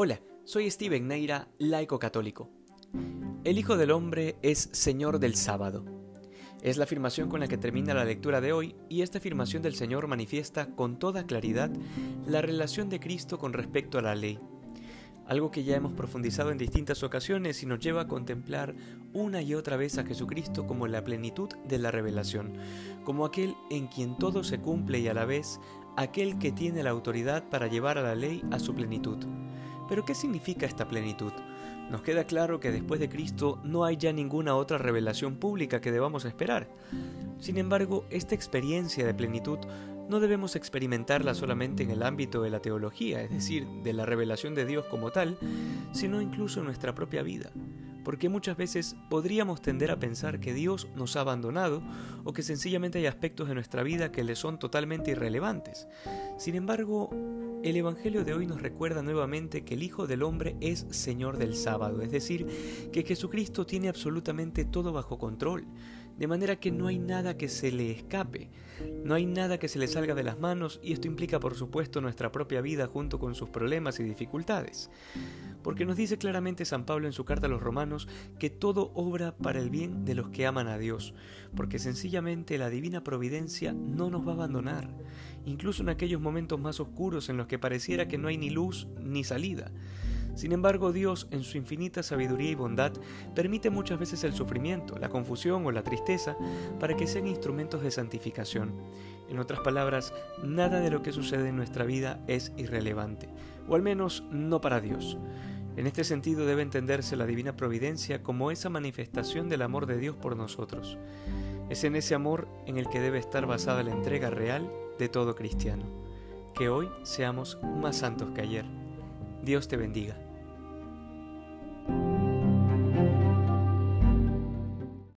Hola, soy Steven Neira, laico católico. El Hijo del Hombre es Señor del sábado. Es la afirmación con la que termina la lectura de hoy y esta afirmación del Señor manifiesta con toda claridad la relación de Cristo con respecto a la ley, algo que ya hemos profundizado en distintas ocasiones y nos lleva a contemplar una y otra vez a Jesucristo como la plenitud de la revelación, como aquel en quien todo se cumple y a la vez aquel que tiene la autoridad para llevar a la ley a su plenitud. Pero ¿qué significa esta plenitud? Nos queda claro que después de Cristo no hay ya ninguna otra revelación pública que debamos esperar. Sin embargo, esta experiencia de plenitud no debemos experimentarla solamente en el ámbito de la teología, es decir, de la revelación de Dios como tal, sino incluso en nuestra propia vida porque muchas veces podríamos tender a pensar que Dios nos ha abandonado o que sencillamente hay aspectos de nuestra vida que le son totalmente irrelevantes. Sin embargo, el Evangelio de hoy nos recuerda nuevamente que el Hijo del Hombre es Señor del sábado, es decir, que Jesucristo tiene absolutamente todo bajo control, de manera que no hay nada que se le escape, no hay nada que se le salga de las manos y esto implica por supuesto nuestra propia vida junto con sus problemas y dificultades porque nos dice claramente San Pablo en su carta a los romanos que todo obra para el bien de los que aman a Dios, porque sencillamente la divina providencia no nos va a abandonar, incluso en aquellos momentos más oscuros en los que pareciera que no hay ni luz ni salida. Sin embargo, Dios, en su infinita sabiduría y bondad, permite muchas veces el sufrimiento, la confusión o la tristeza para que sean instrumentos de santificación. En otras palabras, nada de lo que sucede en nuestra vida es irrelevante, o al menos no para Dios. En este sentido debe entenderse la divina providencia como esa manifestación del amor de Dios por nosotros. Es en ese amor en el que debe estar basada la entrega real de todo cristiano. Que hoy seamos más santos que ayer. Dios te bendiga.